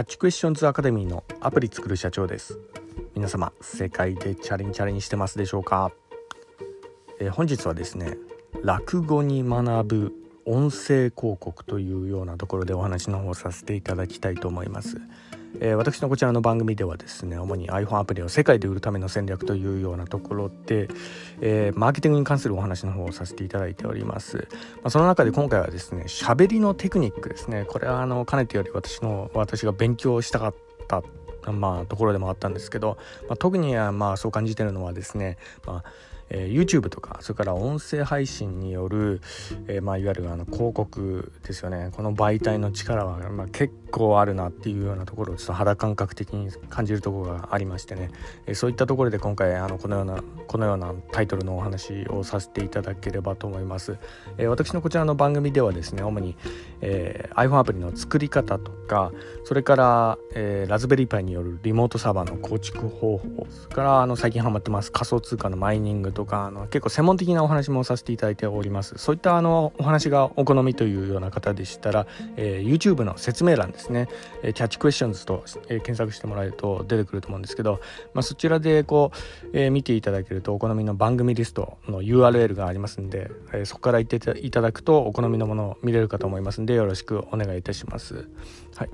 ャッチクエスチョンズアカデミーのアプリ作る社長です。皆様世界でチャレンチャレンジしてますでしょうか、えー、本日はですね落語に学ぶ音声広告というようなところでお話の方させていただきたいと思います。えー、私のこちらの番組ではですね主に iPhone アプリを世界で売るための戦略というようなところで、えー、マーケティングに関するお話の方をさせていただいております、まあ、その中で今回はですね喋りのテクニックですね。これはあのかねてより私の私が勉強したかったまあ、ところでもあったんですけど、まあ、特にはまあそう感じてるのはですね、まあえー、YouTube とかそれから音声配信による、えー、まあ、いわゆるあの広告ですよね。この媒体の力は、まあ、結構あるなっていうようなところをちょっと肌感覚的に感じるところがありましてね、えー、そういったところで今回あのこのようなこのようなタイトルのお話をさせていただければと思います、え私のこちらの番組ではですね主に、え iPhone アプリの作り方とかそれから、えラズベリーパイによるリモートサーバーの構築方法それからあの最近ハマってます仮想通貨のマイニングととかあの結構専門的なお話もさせていただいております。そういったあのお話がお好みというような方でしたら、えー、YouTube の説明欄ですね、えー、キャッチクエスチョンズと、えー、検索してもらえると出てくると思うんですけど、まあ、そちらでこう、えー、見ていただけるとお好みの番組リストの URL がありますんで、えー、そこから行っていただくとお好みのものを見れるかと思いますんでよろしくお願いいたします。はい、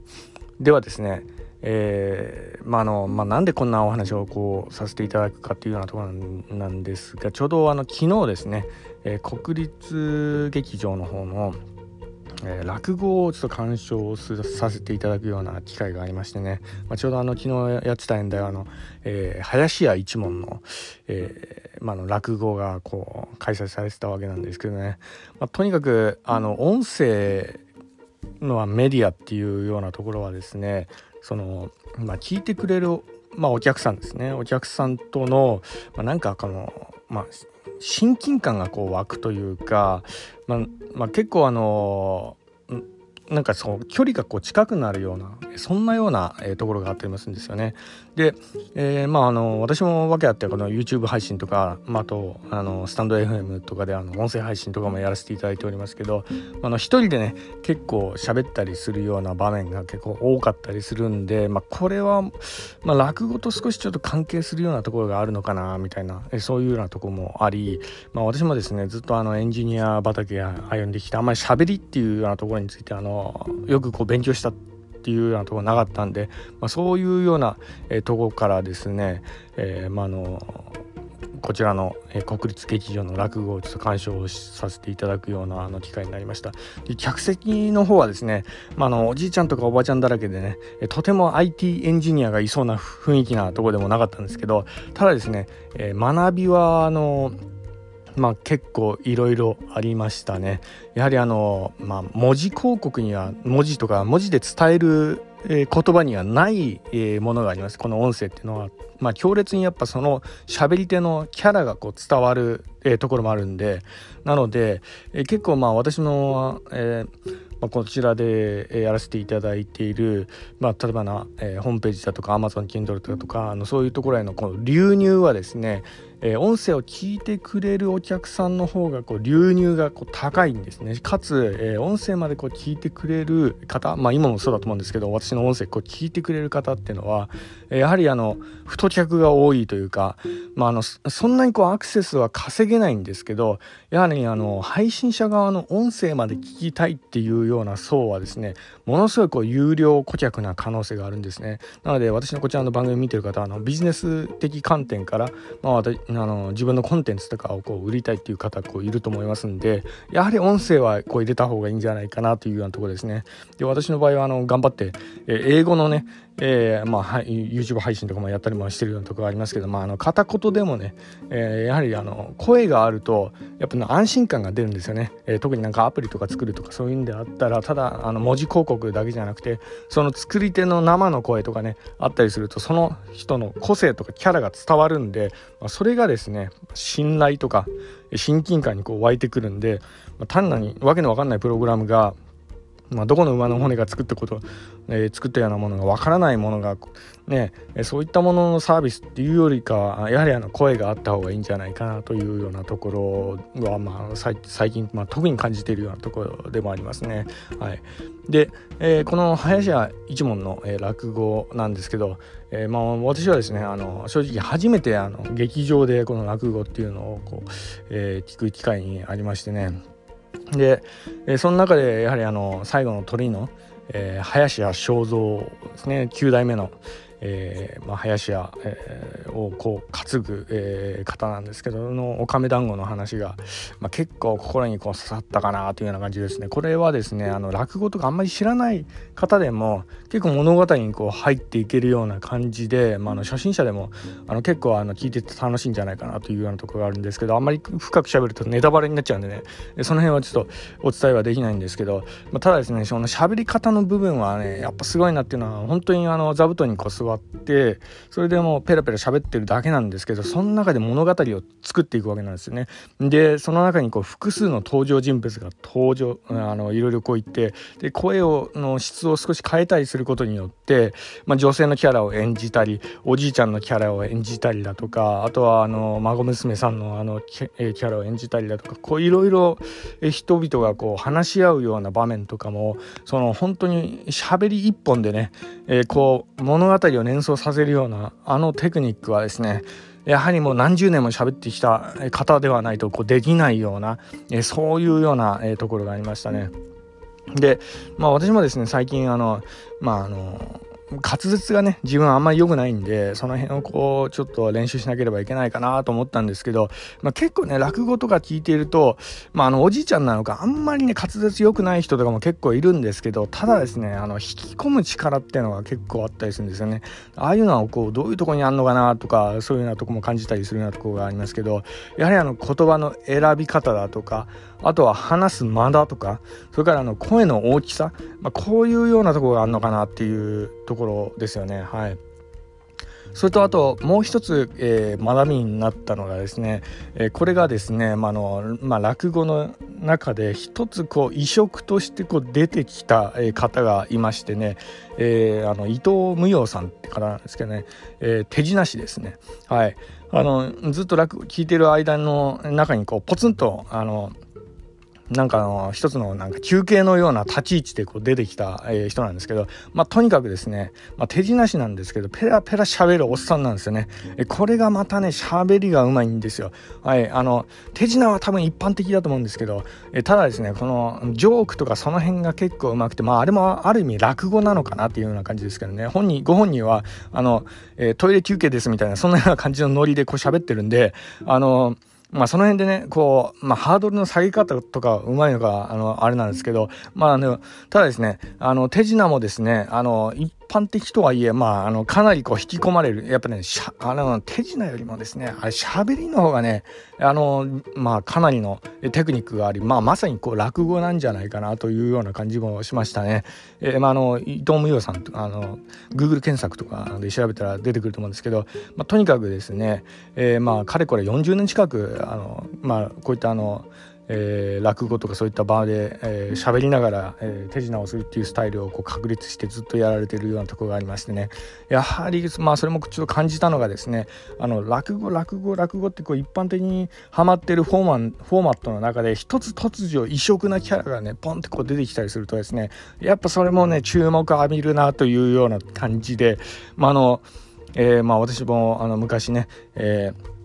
ではですねえー、まあのまあ、なんでこんなお話をこうさせていただくかっていうようなところなんですがちょうどあの昨日ですね、えー、国立劇場の方の、えー、落語をちょっと鑑賞させていただくような機会がありましてね、まあ、ちょうどあの昨日やってたんであの、えー、林家一門の,、えーまあ、の落語がこう開催されてたわけなんですけどね、まあ、とにかくあの音声のはメディアっていうようなところはですねその、まあ、聞いてくれる、まあ、お客さんですね。お客さんとの、まあ、なんかこの、まあ、親近感がこう湧くというか、まあまあ、結構あのなんかそう距離がこう近くなるようなそんなような、えー、ところがあったりますんですよね。で、えー、まああの私も訳あってこの YouTube 配信とか、まあ、あとあのスタンド FM とかであの音声配信とかもやらせていただいておりますけどあの一人でね結構喋ったりするような場面が結構多かったりするんで、まあ、これは、まあ、落語と少しちょっと関係するようなところがあるのかなみたいな、えそういうようなとこもあり、まあ、私もですねずっとあのエンジニア畑歩んできてあんまり喋りっていうようなところについてあのよくこう勉強したっていうようなとこなかったんで、まあ、そういうような、え、とこからですね、えー、まあのこちらの、え、国立劇場の落語をちょっと鑑賞させていただくようなあの機会になりました。で客席の方はですね、まあ、のおじいちゃんとかおばちゃんだらけでねとても IT エンジニアがいそうな雰囲気なとこでもなかったんですけどただですね、え学びはあのまあ、結構いろいろありましたね。やはりあの、まあ、文字広告には文字とか文字で伝える、言葉にはない、ものがあります。この音声っていうのは、まあ、強烈にやっぱその喋り手のキャラがこう伝わる、ところもあるんで。なので、結構まあ私の、えまあ、こちらでやらせていただいている、まあ、例えばな、えホームページだとか Amazon Kindle とかあのそういうところへのこの流入はですねえー、音声を聞いてくれるお客さんの方がこう流入がこう高いんですね。かつ、えー、音声までこう聞いてくれる方まあ今もそうだと思うんですけど私の音声こう聞いてくれる方っていうのは、えー、やはりあの太客が多いというか、まあ、あのそんなにこうアクセスは稼げないんですけどやはりあの配信者側の音声まで聞きたいっていうような層はですねものすごいこう有料顧客な可能性があるんですね。なので私のこちらの番組見てる方はあのビジネス的観点から、まあ、あの自分のコンテンツとかをこう売りたいっていう方こういると思いますんでやはり音声はこう入れた方がいいんじゃないかなというようなところですね。で私の場合はあの頑張って、え英語のねえー、まあ、はい、YouTube 配信とかもやったりもしてるようなところありますけど、まあ、あの片言でもね、えー、やはりあの声があるとやっぱ安心感が出るんですよね、えー、特になんかアプリとか作るとかそういうんであったらただあの文字広告だけじゃなくてその作り手の生の声とかねあったりするとその人の個性とかキャラが伝わるんで、まあ、それがですね信頼とか親近感にこう湧いてくるんで、まあ、単なにわけのわかんないプログラムがまあ、どこの馬の骨が作ったこと、えー、作ったようなものがわからないものがねそういったもののサービスっていうよりかはやはりあの声があった方がいいんじゃないかなというようなところは、まあ、最近、まあ、特に感じているようなところでもありますね。はい、で、えー、この林家一門の、えー、落語なんですけど、えー、まあ、私はですねあの正直初めてあの劇場でこの落語っていうのをこう、え聞く機会にありましてねで、えその中でやはりあの最後の鳥の、え林家正蔵ですね。9代目の、えーまあ、林家、えー、をこう担ぐ、えー、方なんですけどのおかめ団子の話が、まあ、結構心にこう刺さったかなというような感じですね。これはですねあの落語とかあんまり知らない方でも結構物語にこう入っていけるような感じで、まあ、あの初心者でもあの結構あの聞いてて楽しいんじゃないかなというようなところがあるんですけどあんまり深く喋るとネタバレになっちゃうんでねその辺はちょっとお伝えはできないんですけど、まあ、ただですねその喋り方の部分はねやっぱすごいなっていうのは本当にあの座布団にこう座ってそれでもうペラペラ喋ってるだけなんですけどその中で物語を作っていくわけなんですよね。でその中にこう複数の登場人物が登場あのいろいろこう言ってで声をの質を少し変えたりすることによって、まあ、女性のキャラを演じたりおじいちゃんのキャラを演じたりだとかあとはあの孫娘さんのあのキャラを演じたりだとかこういろいろ人々がこう話し合うような場面とかもその本当に喋り一本でね、えー、こう物語をを連想させるようなあのテクニックはですねやはりもう何十年も喋ってきた方ではないとこうできないような、えそういうような、えところがありましたね。で、まあ私もですね、最近あの、まああの、滑舌がね自分あんまり良くないんでその辺をこうちょっと練習しなければいけないかなと思ったんですけど、まあ、結構ね落語とか聞いていると、まあ、あのおじいちゃんなのかあんまりね滑舌良くない人とかも結構いるんですけどただですねあの引き込む力っていうのが結構あったりするんですよね。ああいうのはこうどういうとこにあんのかなとかそういうようなとこも感じたりするようなとこがありますけどやはりあの言葉の選び方だとかあとは話す間だとかそれからあの声の大きさ、まあ、こういうようなとこがあるのかなっていうとこところですよね。はい。それとあともう一つ、えー、学びになったのがですね、えー、これがですね、まあのまあ、落語の中で一つこう異色としてこう出てきた、え、方がいましてね、えー、あの伊藤無用さんって方なんですけどね、えー、手品師ですね。はい。あのずっと落語聞いてる間の中にこうポツンとあのなんかあの一つのなんか休憩のような立ち位置でこう出てきた、えー、人なんですけど、まあ、とにかくですね、まあ、手品師なんですけどペラペラ喋るおっさんなんですよね、えこれがまたね喋りがうまいんですよ。はいあの手品は多分一般的だと思うんですけど、えただですねこのジョークとかその辺が結構うまくてまああれもある意味落語なのかなっていうような感じですけどね。本人ご本人はあの、えー、トイレ休憩ですみたいなそんなような感じのノリでこう喋ってるんであのまあその辺でね、こう、まあハードルの下げ方とかうまいのか、あの、あれなんですけど、まああの、ただですね、あの、手品もですね、あの、一般的とはいえ、まあ、あの、かなりこう引き込まれる。やっぱね、あの、手品よりもですね、あれ、喋りの方がね、あの、まあ、かなりのテクニックがあり、まあ、まさにこう、落語なんじゃないかなというような感じもしましたね。えー、まあ、あの、伊藤無用さんとか、あの、Google 検索とかで調べたら出てくると思うんですけど、まあ、とにかくですね、えー、まあ、かれこれ40年近く、あの、まあ、こういったあの、えー、落語とかそういった場で喋、えー、りながら、えー、手品をするっていうスタイルをこう確立してずっとやられてるようなところがありましてね。やはりまあそれもちょっと感じたのがですねあの落語落語落語ってこう一般的にはまってるフォーマンフォーマットの中で一つ突如異色なキャラがねポンってこう出てきたりするとですねやっぱそれもね注目浴びるなというような感じでまああの、えー、まあ私もあの昔ね、えー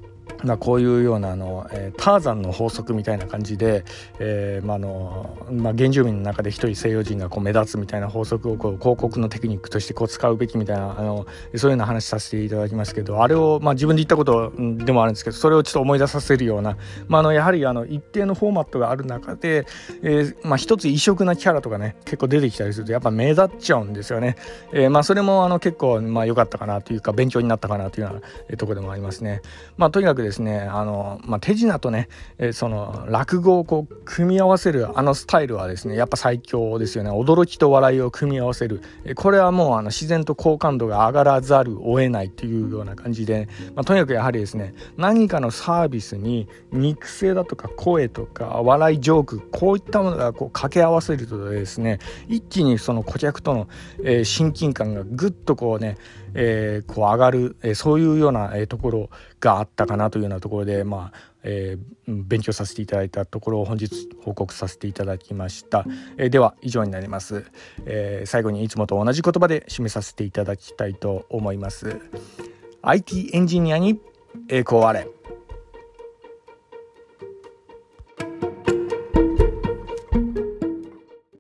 まあ、こういうようなあの、えー、ターザンの法則みたいな感じで、えーまあのまあ、原住民の中で一人西洋人がこう目立つみたいな法則をこう広告のテクニックとしてこう使うべきみたいなあのそういうような話させていただきますけどあれを、まあ、自分で言ったことでもあるんですけどそれをちょっと思い出させるような、まあ、あのやはりあの一定のフォーマットがある中で、えーまあ、一つ異色なキャラとかね結構出てきたりするとやっぱ目立っちゃうんですよね。えーまあ、それもあの結構まあ良かったかなというか勉強になったかなというようなところでもありますね。まあ、とにかくくですねあの、まあ、手品とね、え、その落語をこう組み合わせるあのスタイルはですねやっぱ最強ですよね。驚きと笑いを組み合わせる、え、これはもうあの自然と好感度が上がらざるを得ないというような感じで、まあ、とにかくやはりですね何かのサービスに肉声だとか声とか笑いジョークこういったものがこう掛け合わせるとですね一気にその顧客との、え、親近感がぐっとこうねえー、こう上がる、えー、そういうような、えー、ところがあったかなというようなところで、まあえー、勉強させていただいたところを本日報告させていただきました、えー、では以上になります、えー、最後にいつもと同じ言葉で締めさせていただきたいと思います。IT エンジニアに栄光あれ。